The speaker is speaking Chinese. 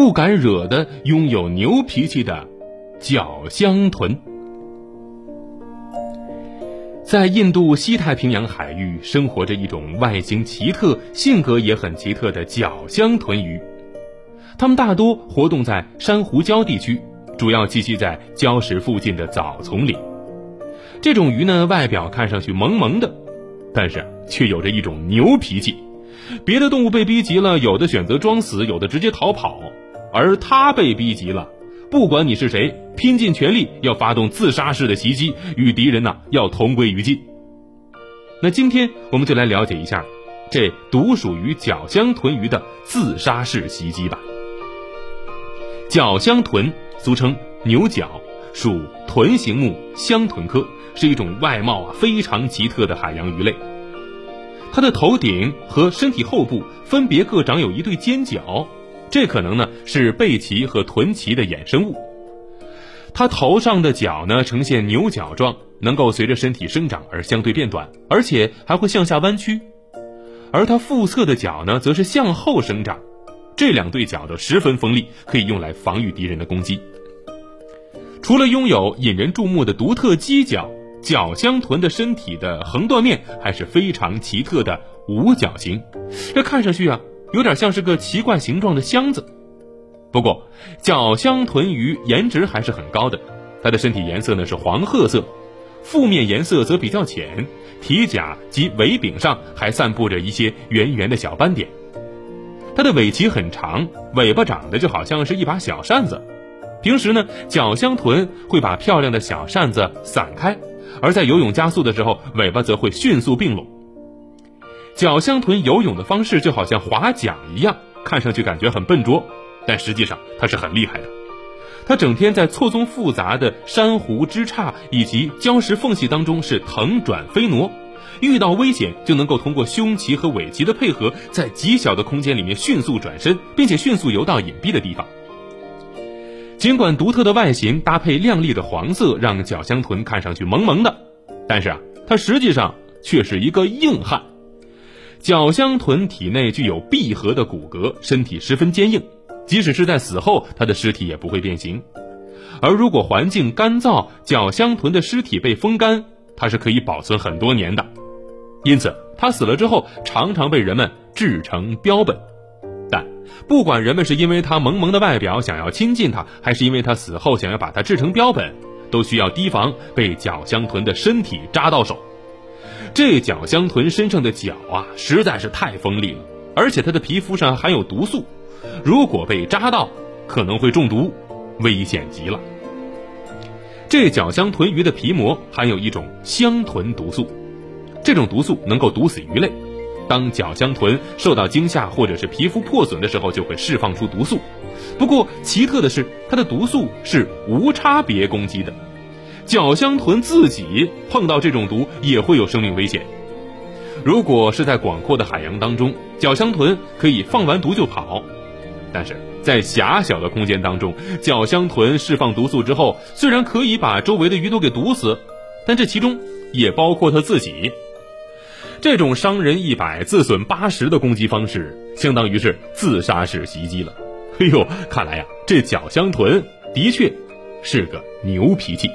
不敢惹的拥有牛脾气的角香豚。在印度西太平洋海域生活着一种外形奇特、性格也很奇特的角香豚鱼，它们大多活动在珊瑚礁地区，主要栖息在礁石附近的藻丛里。这种鱼呢，外表看上去萌萌的，但是却有着一种牛脾气。别的动物被逼急了，有的选择装死，有的直接逃跑，而它被逼急了。不管你是谁，拼尽全力要发动自杀式的袭击，与敌人呢要同归于尽。那今天我们就来了解一下，这独属于角箱豚鱼的自杀式袭击吧。角箱豚俗称牛角，属豚形目箱豚科，是一种外貌啊非常奇特的海洋鱼类。它的头顶和身体后部分别各长有一对尖角。这可能呢是背鳍和臀鳍的衍生物。它头上的角呢呈现牛角状，能够随着身体生长而相对变短，而且还会向下弯曲。而它腹侧的角呢则是向后生长，这两对角都十分锋利，可以用来防御敌人的攻击。除了拥有引人注目的独特犄角，角箱豚的身体的横断面还是非常奇特的五角形，这看上去啊。有点像是个奇怪形状的箱子，不过角箱豚鱼颜值还是很高的。它的身体颜色呢是黄褐色，腹面颜色则比较浅，体甲及尾柄上还散布着一些圆圆的小斑点。它的尾鳍很长，尾巴长得就好像是一把小扇子。平时呢，角箱豚会把漂亮的小扇子散开，而在游泳加速的时候，尾巴则会迅速并拢。角箱豚游泳的方式就好像划桨一样，看上去感觉很笨拙，但实际上它是很厉害的。它整天在错综复杂的珊瑚枝杈以及礁石缝隙当中是腾转飞挪，遇到危险就能够通过胸鳍和尾鳍的配合，在极小的空间里面迅速转身，并且迅速游到隐蔽的地方。尽管独特的外形搭配亮丽的黄色让角箱豚看上去萌萌的，但是啊，它实际上却是一个硬汉。角箱豚体内具有闭合的骨骼，身体十分坚硬，即使是在死后，它的尸体也不会变形。而如果环境干燥，角箱豚的尸体被风干，它是可以保存很多年的。因此，它死了之后，常常被人们制成标本。但不管人们是因为它萌萌的外表想要亲近它，还是因为它死后想要把它制成标本，都需要提防被角箱豚的身体扎到手。这角箱豚身上的角啊，实在是太锋利了，而且它的皮肤上含有毒素，如果被扎到，可能会中毒，危险极了。这角箱豚鱼的皮膜含有一种香豚毒素，这种毒素能够毒死鱼类。当角箱豚受到惊吓或者是皮肤破损的时候，就会释放出毒素。不过奇特的是，它的毒素是无差别攻击的。角香豚自己碰到这种毒也会有生命危险。如果是在广阔的海洋当中，角香豚可以放完毒就跑；但是在狭小的空间当中，角香豚释放毒素之后，虽然可以把周围的鱼都给毒死，但这其中也包括它自己。这种伤人一百自损八十的攻击方式，相当于是自杀式袭击了。哎呦，看来呀，这角香豚的确是个牛脾气。